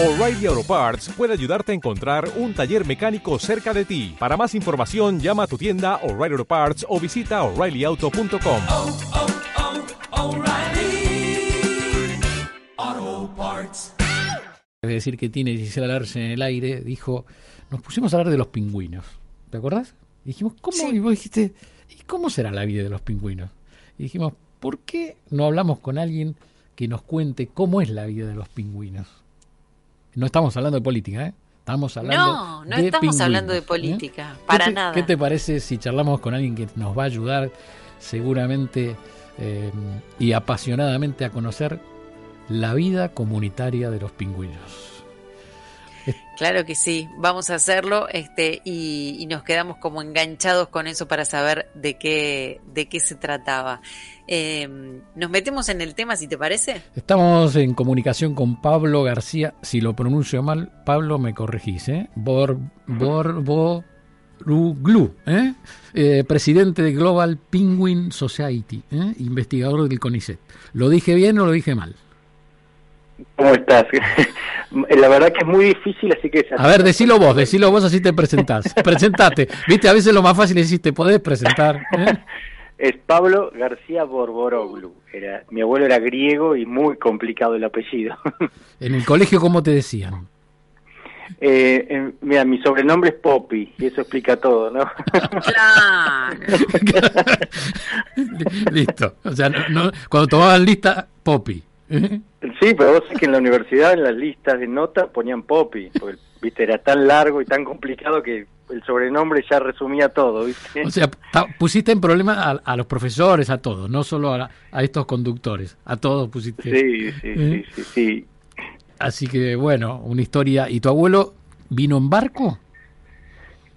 O'Reilly Auto Parts puede ayudarte a encontrar un taller mecánico cerca de ti. Para más información, llama a tu tienda O'Reilly Auto Parts o visita oreillyauto.com. oh, oh, O'Reilly Auto Parts. Es decir, que tiene Gisela Larsen en el aire, dijo, nos pusimos a hablar de los pingüinos. ¿Te acordás? Y dijimos, ¿cómo? Y vos dijiste, ¿y cómo será la vida de los pingüinos? Y dijimos, ¿por qué no hablamos con alguien que nos cuente cómo es la vida de los pingüinos? No estamos hablando de política, ¿eh? Estamos hablando No, no de estamos pingüinos, hablando de ¿eh? política, ¿Qué para te- nada. ¿Qué te parece si charlamos con alguien que nos va a ayudar seguramente eh, y apasionadamente a conocer la vida comunitaria de los pingüinos? Claro que sí, vamos a hacerlo este, y, y nos quedamos como enganchados con eso para saber de qué, de qué se trataba. Eh, nos metemos en el tema, si te parece. Estamos en comunicación con Pablo García. Si lo pronuncio mal, Pablo, me corregís, ¿eh? Bor, Bor, Bo- Ru- Glu, ¿eh? Eh, presidente de Global Penguin Society, ¿eh? investigador del CONICET. ¿Lo dije bien o lo dije mal? ¿Cómo estás? La verdad que es muy difícil, así que... A ver, decilo vos, decilo vos, así te presentás. Presentate. Viste, a veces lo más fácil es decir, te podés presentar. ¿eh? Es Pablo García Borboroglu. Era, mi abuelo era griego y muy complicado el apellido. En el colegio, ¿cómo te decían? Eh, eh, mira, mi sobrenombre es Poppy y eso explica todo, ¿no? Claro. Listo. O sea, no- no- cuando tomaban lista, Poppy. ¿eh? Sí, pero vos sabés que en la universidad en las listas de notas ponían Poppy, porque viste era tan largo y tan complicado que el sobrenombre ya resumía todo, ¿viste? O sea, pusiste en problema a, a los profesores, a todos, no solo a, a estos conductores, a todos pusiste. sí, sí, ¿Eh? sí, sí, sí. Así que bueno, una historia. ¿Y tu abuelo vino en barco?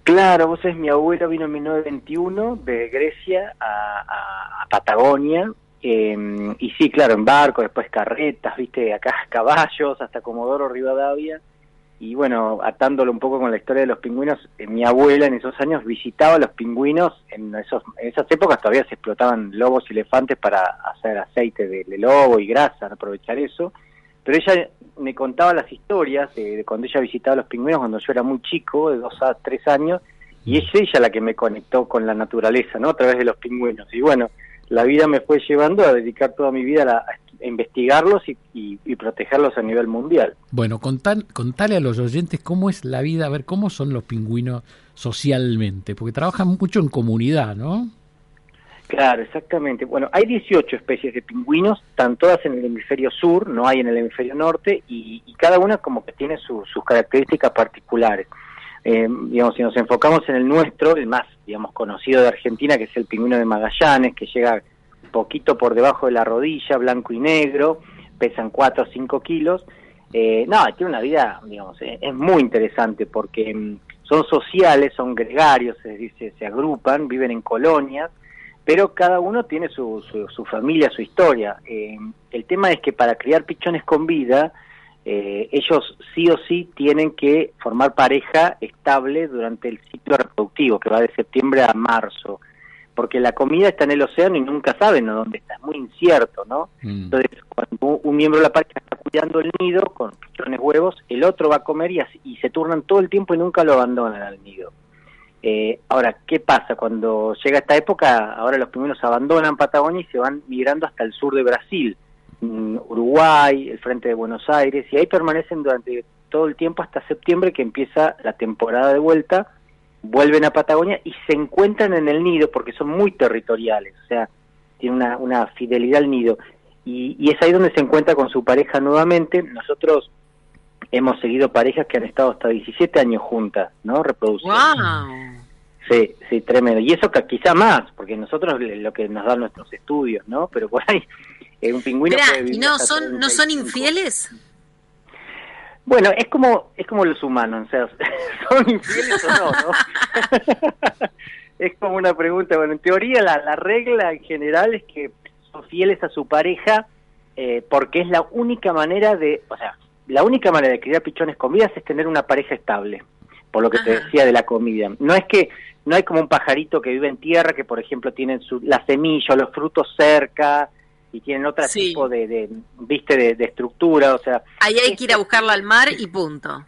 Claro, vos sabés, mi abuelo vino en 1921 de Grecia a, a- a Patagonia, eh, y sí, claro, en barco, después carretas, viste, acá caballos, hasta Comodoro Rivadavia, y bueno, atándolo un poco con la historia de los pingüinos, eh, mi abuela en esos años visitaba a los pingüinos, en, esos, en esas épocas todavía se explotaban lobos y elefantes para hacer aceite de, de lobo y grasa, aprovechar eso, pero ella me contaba las historias de, de cuando ella visitaba los pingüinos cuando yo era muy chico, de dos a tres años, y es ella la que me conectó con la naturaleza, ¿no? A través de los pingüinos. Y bueno, la vida me fue llevando a dedicar toda mi vida a, la- a investigarlos y, y- y protegerlos a nivel mundial. Bueno, contan- contale a los oyentes cómo es la vida, a ver cómo son los pingüinos socialmente, porque trabajan mucho en comunidad, ¿no? Claro, exactamente. Bueno, hay 18 especies de pingüinos, están todas en el hemisferio sur, no hay en el hemisferio norte, y, y cada una como que tiene su- sus características particulares. Eh, digamos, si nos enfocamos en el nuestro, el más, digamos, conocido de Argentina, que es el pingüino de Magallanes, que llega poquito por debajo de la rodilla, blanco y negro, pesan 4 o 5 kilos. Eh, no, tiene una vida, digamos, eh, es muy interesante porque mm, son sociales, son gregarios, se, se agrupan, viven en colonias, pero cada uno tiene su, su, su familia, su historia. Eh, el tema es que para criar pichones con vida, eh, ellos sí o sí tienen que formar pareja estable durante el ciclo reproductivo, que va de septiembre a marzo, porque la comida está en el océano y nunca saben a dónde está, es muy incierto, ¿no? Mm. Entonces, cuando un miembro de la pareja está cuidando el nido con pichones huevos, el otro va a comer y, así- y se turnan todo el tiempo y nunca lo abandonan al nido. Eh, ahora, ¿qué pasa? Cuando llega esta época, ahora los pingüinos abandonan Patagonia y se van migrando hasta el sur de Brasil, Uruguay, el frente de Buenos Aires, y ahí permanecen durante todo el tiempo hasta septiembre que empieza la temporada de vuelta, vuelven a Patagonia y se encuentran en el nido porque son muy territoriales, o sea, tienen una, una fidelidad al nido. Y, y es ahí donde se encuentra con su pareja nuevamente. Nosotros hemos seguido parejas que han estado hasta 17 años juntas, ¿no? Reproduciendo. Wow. Sí, sí, tremendo. Y eso que quizá más, porque nosotros lo que nos dan nuestros estudios, ¿no? Pero por ahí eh, un pingüino Mirá, puede ¿y vivir no hasta son, no son 35. infieles? Bueno, es como es como los humanos, o sea, son infieles o no, ¿no? es como una pregunta, bueno, en teoría la, la regla en general es que son fieles a su pareja eh, porque es la única manera de, o sea, la única manera de criar pichones con vidas es tener una pareja estable, por lo que te decía de la comida. No es que no hay como un pajarito que vive en tierra que, por ejemplo, tienen su, la semilla o los frutos cerca, y tienen otro Sí. tipo de, de viste de, de estructura o sea Ahí hay que ir a buscarla al mar y punto.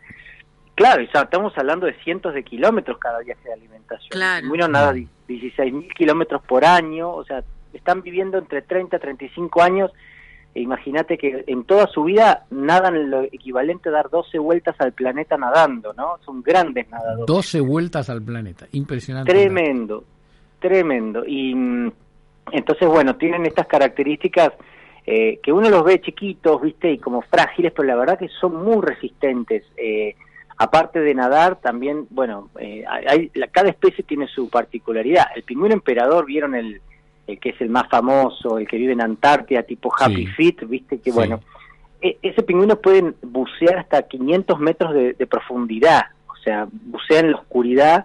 claro y, o sea, estamos hablando de cientos de kilómetros cada viaje de alimentación Claro. pingüino nada 16 mil kilómetros por año o sea están viviendo entre 30 y 35 años e imagínate que en toda su vida nadan lo equivalente a dar 12 vueltas al planeta nadando no son grandes nadadores 12 vueltas al planeta. Impresionante. Tremendo, tremendo. Y mm, entonces, bueno, tienen estas características eh, que uno los ve chiquitos, viste, y como frágiles, pero la verdad que son muy resistentes. Eh, aparte de nadar, también, bueno, eh, hay, la- cada especie tiene su particularidad. El pingüino emperador, vieron el, el que es el más famoso, el que vive en Antártida, tipo Happy Sí. Feet, viste, que Sí. bueno, e- ese pingüino puede bucear hasta 500 metros de, de profundidad, o sea, bucea en la oscuridad,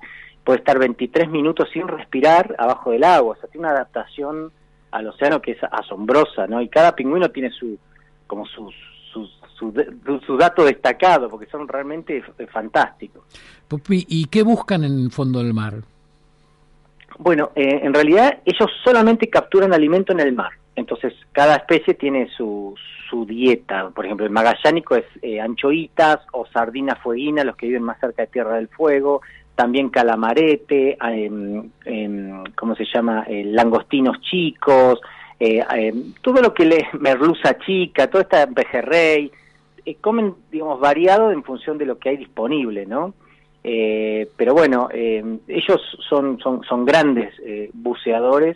puede estar 23 minutos sin respirar abajo del agua, o sea, tiene una adaptación al océano que es asombrosa, ¿no? Y cada pingüino tiene su, como su, su, su, su- dato destacado, porque son realmente f- fantásticos. ¿y qué buscan en el fondo del mar? Bueno, eh, en realidad ellos solamente capturan alimento en el mar. Entonces, cada especie tiene su, su dieta. Por ejemplo, el magallánico es eh, anchoitas o sardina fueguina, los que viven más cerca de Tierra del Fuego. También calamarete, em, em, ¿cómo se llama? Eh, langostinos chicos, eh, em, todo lo que le... merluza chica, toda esta pejerrey. eh, comen, digamos, variado en función de lo que hay disponible, ¿no? Eh, pero bueno, ellos son, son, son grandes buceadores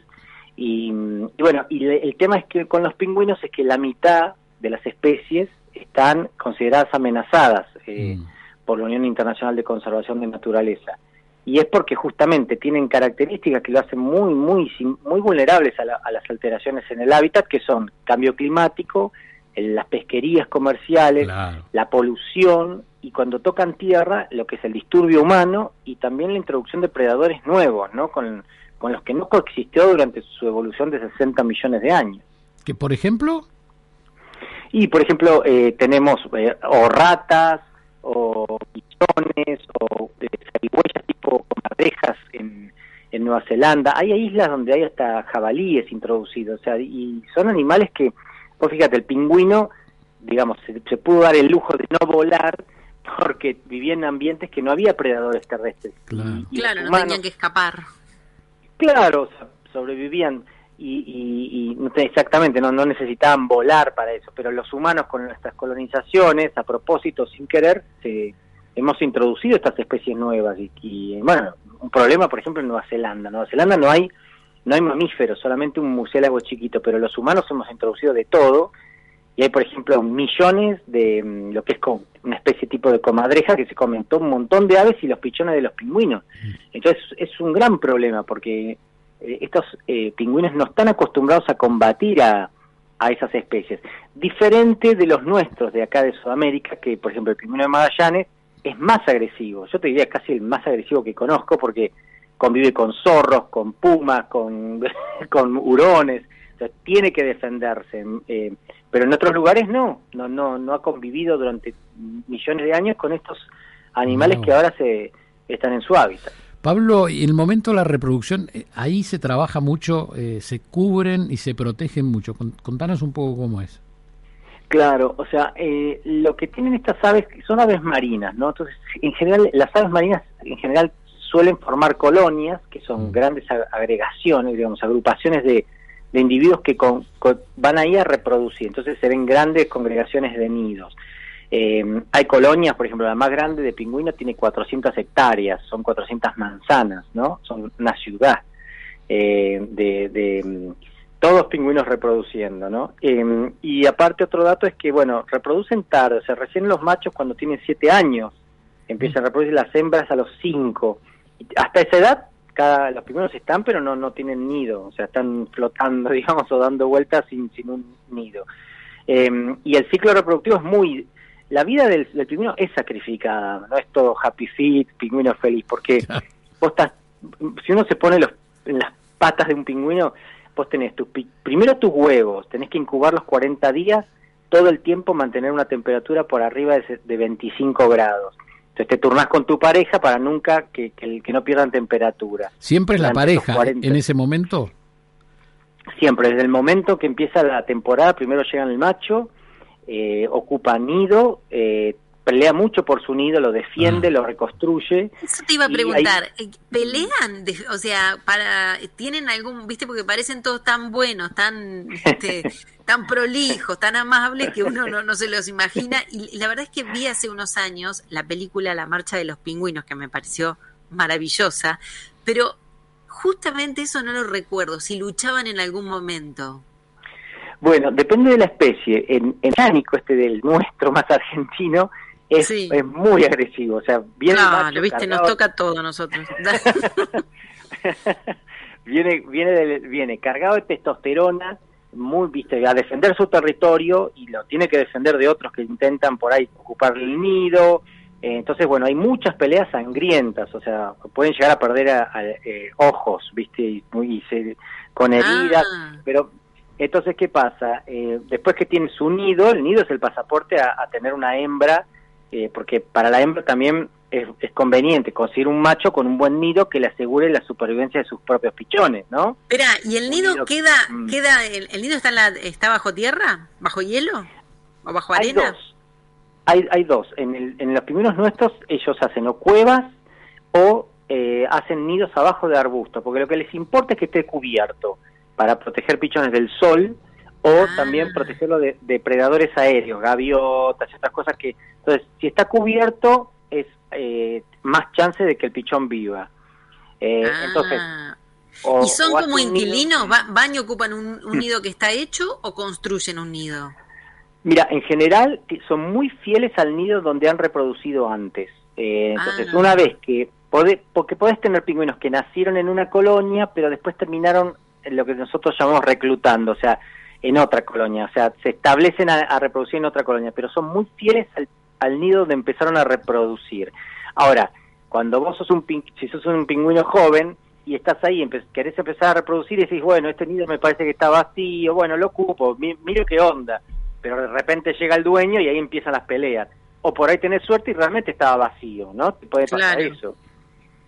y, bueno, y le- el tema es que con los pingüinos es que la mitad de las especies están consideradas amenazadas Mm. Por la Unión Internacional de Conservación de Naturaleza. Y es porque justamente tienen características que lo hacen muy, muy, muy vulnerables a, la- a las alteraciones en el hábitat, que son cambio climático, el- las pesquerías comerciales, Claro. la polución y cuando tocan tierra, lo que es el disturbio humano y también la introducción de predadores nuevos, ¿no? Con, con los que no coexistió durante su evolución de 60 millones de años. Que por ejemplo, Y, por ejemplo, eh, tenemos eh, o ratas, o pichones, o eh, zarigüeyas tipo comadrejas en, en Nueva Zelanda. Hay islas donde hay hasta jabalíes introducidos, o sea, y son animales que, pues fíjate, el pingüino, digamos, se, se pudo dar el lujo de no volar porque vivía en ambientes que no había predadores terrestres. Claro. Y- y Claro, no tenían que escapar. Claro, o sea, sobrevivían y, y- y exactamente, no, no necesitaban volar para eso, pero los humanos con nuestras colonizaciones, a propósito, sin querer, se, hemos introducido estas especies nuevas y, y, bueno, un problema, por ejemplo, en Nueva Zelanda. En Nueva Zelanda no hay no hay mamíferos, solamente un murciélago chiquito, pero los humanos hemos introducido de todo y hay, por ejemplo, millones de mm, lo que es una especie tipo de comadreja que se comentó un montón de aves y los pichones de los pingüinos. Entonces es un gran problema porque estos eh, pingüinos no están acostumbrados a combatir a, a esas especies. Diferente de los nuestros de acá de Sudamérica, que por ejemplo el pingüino de Magallanes es más agresivo. Yo te diría casi el más agresivo que conozco porque convive con zorros, con pumas, con, con hurones. O sea, tiene que defenderse. eh, pero en otros lugares no. No, no, no ha convivido durante millones de años con estos animales No. que ahora se están en su hábitat. Pablo, y en el momento de la reproducción, eh, ahí se trabaja mucho, eh, se cubren y se protegen mucho. Con- Contanos un poco cómo es. Claro, o sea, eh, lo que tienen estas aves son aves marinas, ¿no? Entonces, en general, las aves marinas en general suelen formar colonias, que son Mm. grandes ag- agregaciones, digamos, agrupaciones de, de individuos que con- con- van ahí a reproducir. Entonces se ven grandes congregaciones de nidos. Eh, hay colonias, por ejemplo, la más grande de pingüinos tiene 400 hectáreas, son 400 manzanas, ¿no? Son una ciudad eh, de, de, todos pingüinos reproduciendo, ¿no? Eh, y aparte otro dato es que, bueno, reproducen tarde, o sea, recién los machos cuando tienen 7 años empiezan a reproducir las hembras a los 5. Hasta esa edad cada, los pingüinos están, pero no, no tienen nido, o sea, están flotando, digamos, o dando vueltas sin, sin un nido. Eh, y el ciclo reproductivo es muy... La vida del, del pingüino es sacrificada, no es todo happy feet, pingüino feliz, porque vos estás, si uno se pone los, en las patas de un pingüino, vos tenés tus, primero tus huevos, tenés que incubarlos 40 días, todo el tiempo mantener una temperatura por arriba de, de 25 grados. Entonces te turnás con tu pareja para nunca que, que, que no pierdan temperatura. ¿Siempre es la pareja 40. en ese momento? siempre, desde el momento que empieza la temporada, primero llegan el macho, eh, ocupa nido, eh, pelea mucho por su nido, lo defiende, Ah. lo reconstruye. Eso te iba a preguntar, eh, ¿pelean? De- o sea, para ¿tienen algún, viste, porque parecen todos tan buenos, tan este, tan prolijos, tan amables que uno no, no se los imagina? Y la verdad es que vi hace unos años la película La Marcha de los Pingüinos, que me pareció maravillosa, pero justamente eso no lo recuerdo, si luchaban en algún momento. Bueno, depende de la especie. En, en Ánico, este del nuestro más argentino, es, Sí. es muy agresivo. O sea, viene Claro, macho viste, nos toca todo a nosotros. viene, viene, del- viene cargado de testosterona, muy, viste, a defender su territorio y lo tiene que defender de otros que intentan por ahí ocupar el nido. Eh, entonces, bueno, hay muchas peleas sangrientas, o sea, pueden llegar a perder a- a, eh, ojos, viste, y, y se- con heridas. Ah. Pero, entonces, ¿qué pasa? Eh, después que tiene su nido, el nido es el pasaporte a, a tener una hembra, eh, porque para la hembra también es, es conveniente conseguir un macho con un buen nido que le asegure la supervivencia de sus propios pichones, ¿no? Espera, ¿y el nido nido- queda, Mm. queda el, el nido está, en la, está bajo tierra? ¿Bajo hielo? ¿O bajo Hay arena? dos. Hay, hay dos. En, el- en los pingüinos nuestros ellos hacen o cuevas o eh, hacen nidos abajo de arbustos, porque lo que les importa es que esté cubierto para proteger pichones del sol o Ah. también protegerlo de, de predadores aéreos, gaviotas y otras cosas que... Entonces, si está cubierto es eh, más chance de que el pichón viva. Eh, Ah. Entonces, o- ¿Y son o como nido- inquilinos? ¿Va- ¿Van y ocupan un, un nido que está hecho o construyen un nido? Mira, en general son muy fieles al nido donde han reproducido antes. Eh, entonces, Ah. una vez que podés, porque podés tener pingüinos que nacieron en una colonia, pero después terminaron lo que nosotros llamamos reclutando, o sea, en otra colonia, o sea, se establecen a, a reproducir en otra colonia, pero son muy fieles al, al nido donde empezaron a reproducir. Ahora, cuando vos sos un si sos un pingüino joven y estás ahí, empe- querés empezar a reproducir y decís, bueno, este nido me parece que está vacío, bueno, lo ocupo, mi- miro qué onda, pero de repente llega el dueño y ahí empiezan las peleas. O por ahí tenés suerte y realmente estaba vacío, ¿no? Te puede pasar Claro. eso.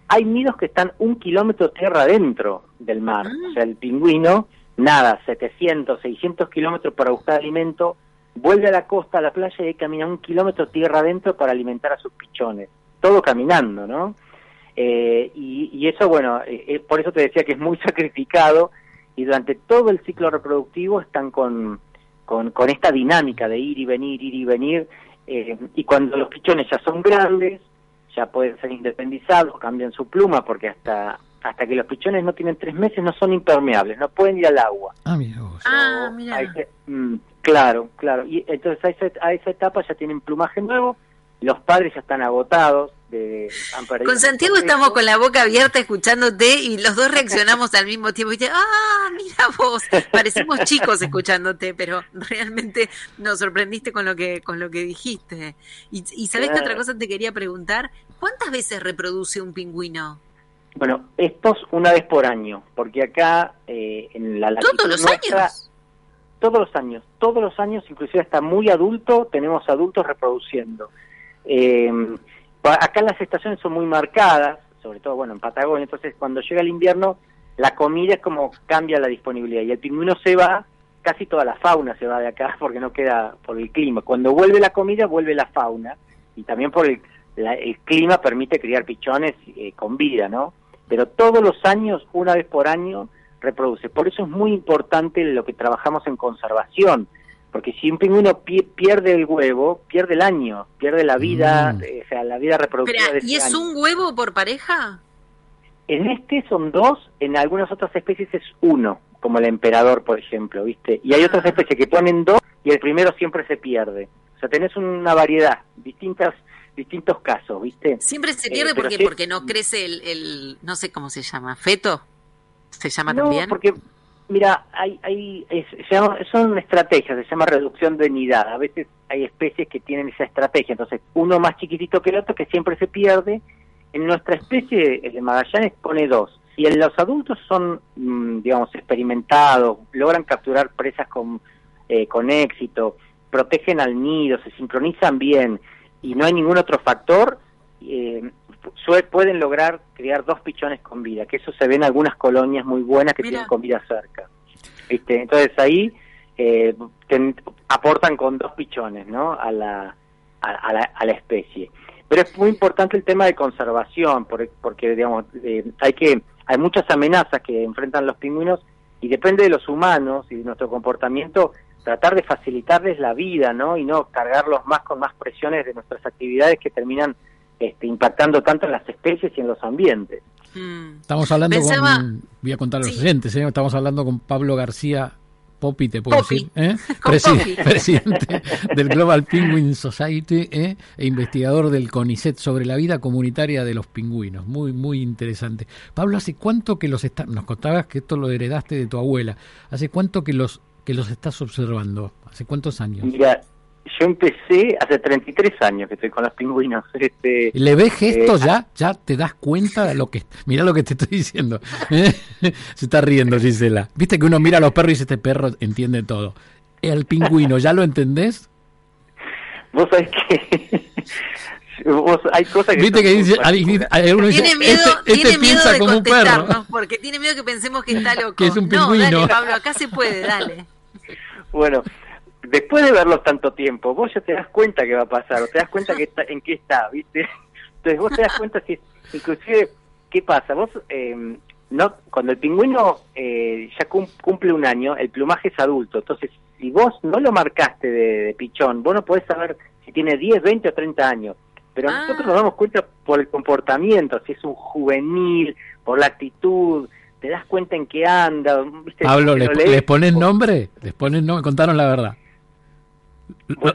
Hay nidos que están un kilómetro tierra adentro del mar. Ah. O sea, el pingüino nada 700, 600 kilómetros para buscar alimento, vuelve a la costa, a la playa y ahí camina un kilómetro tierra adentro para alimentar a sus pichones. Todo caminando, ¿no? Eh, y, y eso, bueno, eh, eh, por eso te decía que es muy sacrificado y durante todo el ciclo reproductivo están con, con, con esta dinámica de ir y venir, ir y venir. eh, y cuando los pichones ya son grandes, ya pueden ser independizados, cambian su pluma, porque hasta hasta que los pichones no tienen tres meses no son impermeables, no pueden ir al agua. Ah, mira vos. Ah, mira. ese- mm, claro, claro. Y entonces a esa, a esa etapa ya tienen plumaje nuevo, los padres ya están agotados, de, han perdido Con Santiago estamos con la boca abierta escuchándote y los dos reaccionamos al mismo tiempo. Y te, ah, mira vos, parecemos chicos escuchándote, pero realmente nos sorprendiste con lo que con lo que dijiste. Y, y sabés qué Claro. otra cosa te quería preguntar, ¿cuántas veces reproduce un pingüino? Bueno, estos una vez por año, porque acá eh, en la ¿Todos los nuestra, años? Todos los años, todos los años, inclusive hasta muy adulto, tenemos adultos reproduciendo. Eh, acá las estaciones son muy marcadas, sobre todo, bueno, en Patagonia, entonces cuando llega el invierno, la comida es como cambia la disponibilidad y el pingüino se va, casi toda la fauna se va de acá porque no queda por el clima. Cuando vuelve la comida, vuelve la fauna y también por el, la- el clima permite criar pichones eh, con vida, ¿no? Pero todos los años, una vez por año, reproduce. Por eso es muy importante lo que trabajamos en conservación, porque si un pingüino pi- pierde el huevo, pierde el año, pierde la vida, Mm. eh, o sea, la vida reproductiva de ¿y es año. un huevo por pareja? En este son dos, en algunas otras especies es uno, como el emperador, por ejemplo, ¿viste? Y hay Ah. otras especies que ponen dos y el primero siempre se pierde. O sea, tenés una variedad, distintas distintos casos, ¿viste? Siempre se Eh, pierde porque sí- porque no crece el, el no sé cómo se llama, feto. ¿Se llama No, también? porque, mira, hay, hay, es- son estrategias, se llama reducción de nidad. A veces hay especies que tienen esa estrategia, entonces uno más chiquitito que el otro que siempre se pierde. En nuestra especie, el de Magallanes, pone dos. Si en los adultos son, mm, digamos, experimentados, logran capturar presas con, eh, con éxito, protegen al nido, se sincronizan bien y no hay ningún otro factor, eh, pueden lograr criar dos pichones con vida, que eso se ve en algunas colonias muy buenas que Mira. tienen comida cerca. ¿viste? Entonces ahí eh, ten- aportan con dos pichones, ¿no? A la, a, a la, a la especie. Pero es muy importante el tema de conservación, porque, porque digamos, eh, hay que hay muchas amenazas que enfrentan los pingüinos y depende de los humanos y de nuestro comportamiento tratar de facilitarles la vida, ¿no? Y no cargarlos más con más presiones de nuestras actividades que terminan este, impactando tanto en las especies y en los ambientes. Mm. Estamos hablando Pensaba- con, voy a contar a los Sí. oyentes, ¿eh? estamos hablando con Pablo García Popi, te puedo decir, ¿eh? Presi- presidente del Global Penguin Society ¿eh? e investigador del CONICET sobre la vida comunitaria de los pingüinos. Muy, muy interesante. Pablo, ¿hace cuánto que los estás, nos contabas que esto lo heredaste de tu abuela, ¿hace cuánto que los, que los estás observando? ¿Hace cuántos años? Mira, yo empecé hace 33 años que estoy con los pingüinos. Este, ¿Le ves gestos Eh, ya? ¿Ya te das cuenta de lo que... Mira lo que te estoy diciendo. Se está riendo Gisela. Viste que uno mira a los perros y dice, este perro entiende todo. El pingüino, ¿ya lo entendés? vos sabés que vos, hay cosas que Viste que dice, particulares. alguno dice, Tiene miedo, este, este tiene miedo de como un perro. contestarnos porque tiene miedo que pensemos que está loco. Que es un no, pingüino. dale, Pablo, acá se puede, dale. Bueno, después de verlos tanto tiempo, vos ya te das cuenta que va a pasar, o te das cuenta que está, en qué está, ¿viste? Entonces vos te das cuenta si, inclusive, ¿qué pasa? Vos, eh, no, cuando el pingüino eh, ya cum- cumple un año, el plumaje es adulto, entonces si vos no lo marcaste de, de pichón, vos no podés saber si tiene 10, 20 o 30 años. Pero Ah. nosotros nos damos cuenta por el comportamiento, si es un juvenil, por la actitud, te das cuenta en qué anda. ¿viste? Pablo, Lo ¿les, lees les pones nombre? ¿Les pones nombre? Contaron la verdad.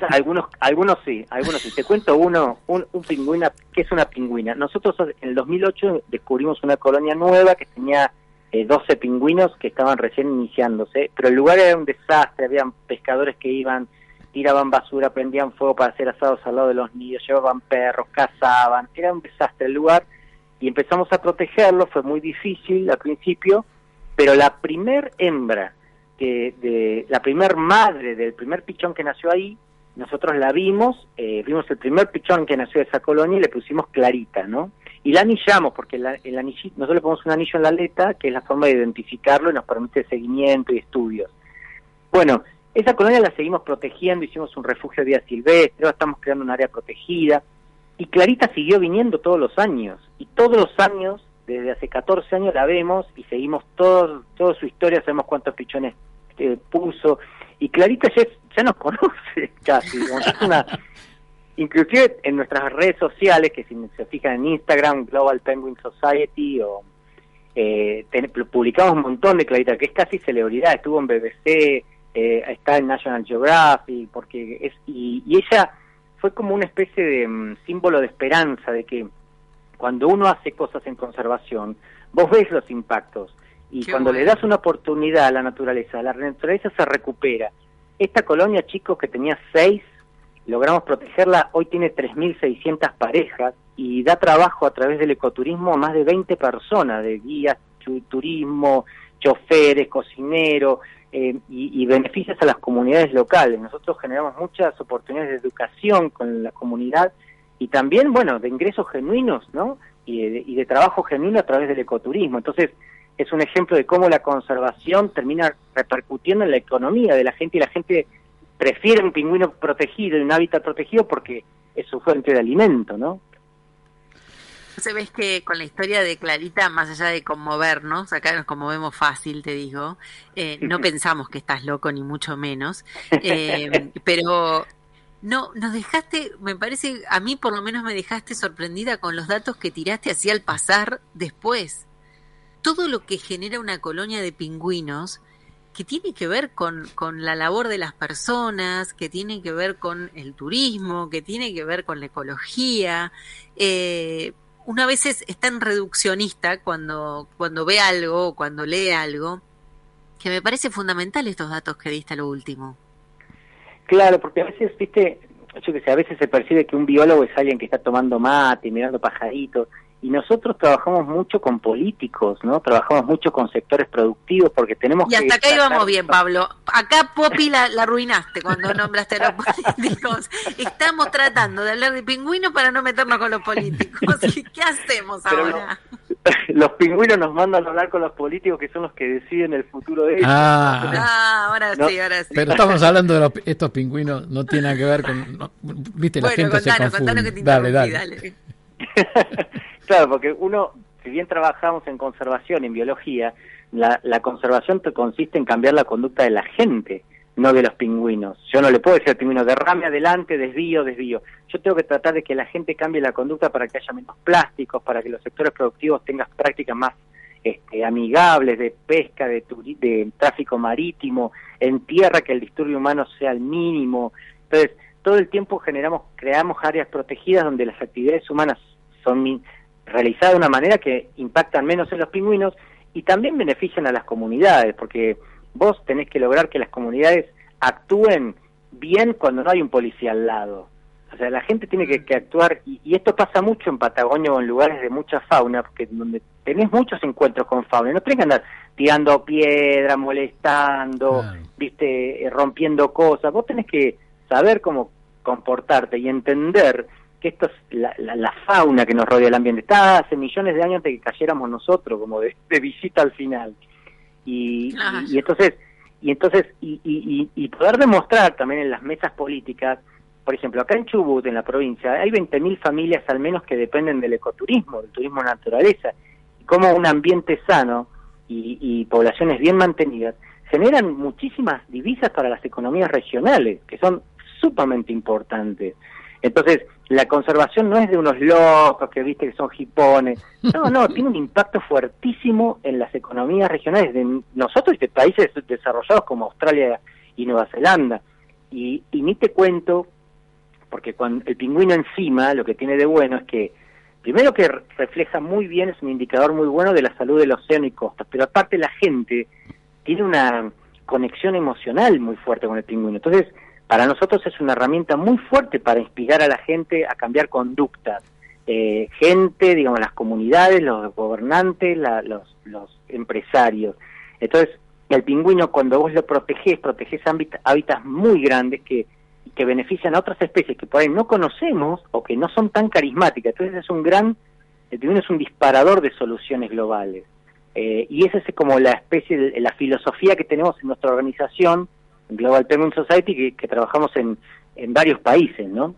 Algunos, algunos sí, algunos sí. Te cuento uno, un, un pingüina, que es una pingüina. Nosotros en el 2008 descubrimos una colonia nueva que tenía eh, 12 pingüinos que estaban recién iniciándose, pero el lugar era un desastre, habían pescadores que iban, tiraban basura, prendían fuego para hacer asados al lado de los nidos, llevaban perros, cazaban, era un desastre el lugar y empezamos a protegerlo, fue muy difícil al principio, pero la primer hembra que de la primer madre del primer pichón que nació ahí, nosotros la vimos, eh, vimos el primer pichón que nació de esa colonia y le pusimos Clarita, ¿no? Y la anillamos, porque la- el anillito, nosotros le ponemos un anillo en la aleta, que es la forma de identificarlo y nos permite seguimiento y estudios. Bueno, esa colonia la seguimos protegiendo, hicimos un refugio de vida silvestre, estamos creando un área protegida, y Clarita siguió viniendo todos los años, y todos los años, desde hace 14 años la vemos y seguimos todo, toda su historia, sabemos cuántos pichones eh, puso, y Clarita ya, ya nos conoce casi, es una... Inclusive en nuestras redes sociales, que si se fijan en Instagram, Global Penguin Society, o eh, ten- publicamos un montón de Clarita, que es casi celebridad, estuvo en BBC, eh, está en National Geographic, porque es y ella fue como una especie de mm, símbolo de esperanza, de que cuando uno hace cosas en conservación, vos ves los impactos, y Qué cuando le das una oportunidad a la naturaleza, la naturaleza se recupera. Esta colonia, chicos, que tenía seis, logramos protegerla, hoy tiene 3.600 parejas y da trabajo a través del ecoturismo a más de 20 personas, de guías, tu- turismo, choferes, cocineros, eh, y, y beneficios a las comunidades locales. Nosotros generamos muchas oportunidades de educación con la comunidad y también, bueno, de ingresos genuinos, ¿no? Y de, y de trabajo genuino a través del ecoturismo. Entonces, es un ejemplo de cómo la conservación termina repercutiendo en la economía de la gente y la gente prefiere un pingüino protegido y un hábitat protegido porque es su fuente de alimento, ¿no? Se ves que con la historia de Clarita, más allá de conmovernos, acá nos conmovemos fácil, te digo, eh, no pensamos que estás loco ni mucho menos, eh, pero no, nos dejaste, me parece, a mí por lo menos me dejaste sorprendida con los datos que tiraste así al pasar después. Todo lo que genera una colonia de pingüinos que tiene que ver con, con la labor de las personas, que tiene que ver con el turismo, que tiene que ver con la ecología. Eh, una vez es, es tan reduccionista cuando, cuando ve algo o cuando lee algo, que me parece fundamental estos datos que diste a lo último. Claro, porque a veces, viste, yo que sé, a veces se percibe que un biólogo es alguien que está tomando mate, mirando pajaritos, y nosotros trabajamos mucho con políticos, ¿no? Trabajamos mucho con sectores productivos porque tenemos Y que... hasta acá íbamos bien, Pablo. Acá Popi la, la arruinaste cuando nombraste a los políticos. Estamos tratando de hablar de pingüinos para no meternos con los políticos. ¿Qué hacemos Pero ahora? los pingüinos nos mandan a hablar con los políticos que son los que deciden el futuro de ellos. Ah, Ah, ahora No, sí, ahora sí. pero estamos hablando de los, estos pingüinos, no tiene nada que ver con... no, Viste, la bueno, gente se contanos, confunde. contanos que te dale, dale. dale. claro, porque uno, si bien trabajamos en conservación, en biología, la, la conservación te consiste en cambiar la conducta de la gente, no de los pingüinos. Yo no le puedo decir al pingüino, derrame adelante, desvío, desvío. Yo tengo que tratar de que la gente cambie la conducta para que haya menos plásticos, para que los sectores productivos tengan prácticas más este, amigables de pesca, de, de tráfico marítimo, en tierra que el disturbio humano sea el mínimo. Entonces, todo el tiempo generamos, creamos áreas protegidas donde las actividades humanas son realizadas de una manera que impactan menos en los pingüinos y también benefician a las comunidades, porque vos tenés que lograr que las comunidades actúen bien cuando no hay un policía al lado. O sea, la gente tiene que, que actuar, y, y esto pasa mucho en Patagonia o en lugares de mucha fauna, porque donde tenés muchos encuentros con fauna, no tenés que andar tirando piedra, molestando, viste, eh, rompiendo cosas, vos tenés que saber cómo comportarte y entender que esto es la, la- la fauna que nos rodea el ambiente. Está hace millones de años antes que cayéramos nosotros, como de, de visita al final. Y, y, y entonces, y entonces, y, y, y poder demostrar también en las mesas políticas, por ejemplo, acá en Chubut, en la provincia, hay 20.000 familias al menos que dependen del ecoturismo, del turismo naturaleza, y como un ambiente sano y, y poblaciones bien mantenidas generan muchísimas divisas para las economías regionales, que son sumamente importantes. Entonces, la conservación no es de unos locos que viste que son hipones. No, no, tiene un impacto fuertísimo en las economías regionales de nosotros y de países desarrollados como Australia y Nueva Zelanda. Y, y ni te cuento, porque cuando el pingüino encima lo que tiene de bueno es que, primero que re- refleja muy bien, es un indicador muy bueno de la salud del océano y costas, pero aparte la gente tiene una conexión emocional muy fuerte con el pingüino. Entonces, para nosotros es una herramienta muy fuerte para inspirar a la gente a cambiar conductas. Eh, gente, digamos, las comunidades, los gobernantes, la- los, los empresarios. Entonces, el pingüino, cuando vos lo protegés, protegés hábit- hábitats muy grandes que, que benefician a otras especies que por ahí no conocemos o que no son tan carismáticas. Entonces, es un gran, el pingüino es un disparador de soluciones globales. Eh, y esa es como la especie, la filosofía que tenemos en nuestra organización, Global Penguin Society, que, que trabajamos en, en varios países, ¿no?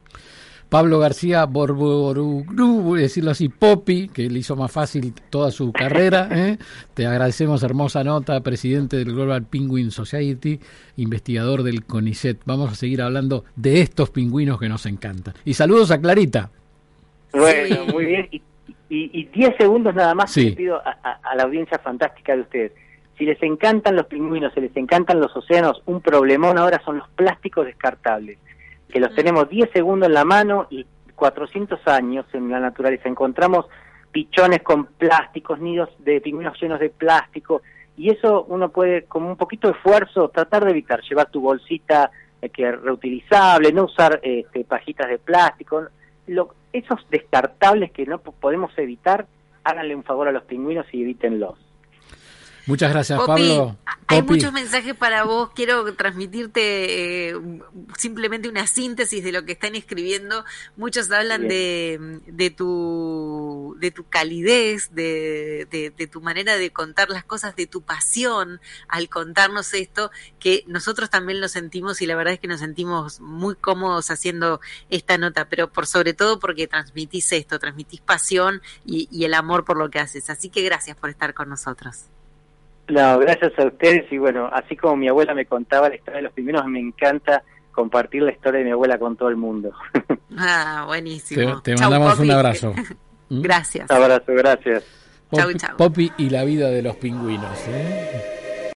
Pablo García Borboruglu, voy a decirlo así, Popi, que le hizo más fácil toda su carrera. ¿eh? Te agradecemos, hermosa nota, presidente del Global Penguin Society, investigador del CONICET. Vamos a seguir hablando de estos pingüinos que nos encantan. Y saludos a Clarita. Bueno, muy bien. Y, y, y 10 segundos nada más Sí. pido a, a- a la audiencia fantástica de ustedes. Si les encantan los pingüinos, si les encantan los océanos, un problemón ahora son los plásticos descartables, que los tenemos 10 segundos en la mano y 400 años en la naturaleza. Encontramos pichones con plásticos, nidos de pingüinos llenos de plástico, y eso uno puede, con un poquito de esfuerzo, tratar de evitar, llevar tu bolsita eh, que es reutilizable, no usar este, pajitas de plástico. Lo- esos descartables que no po- podemos evitar, háganle un favor a los pingüinos y evítenlos. Muchas gracias, Pablo. hay muchos mensajes para vos. Quiero transmitirte eh, simplemente una síntesis de lo que están escribiendo. Muchos hablan de, de tu de tu calidez, de, de, de tu manera de contar las cosas, de tu pasión al contarnos esto, que nosotros también lo sentimos y la verdad es que nos sentimos muy cómodos haciendo esta nota, pero por sobre todo porque transmitís esto, transmitís pasión y, y el amor por lo que haces. Así que gracias por estar con nosotros. No, gracias a ustedes y bueno, así como mi abuela me contaba la historia de los pingüinos, me encanta compartir la historia de mi abuela con todo el mundo. Ah, buenísimo. te Chau, mandamos un abrazo. Gracias. Un abrazo, gracias. Chau, chau. Popi y la vida de los pingüinos. ¿eh?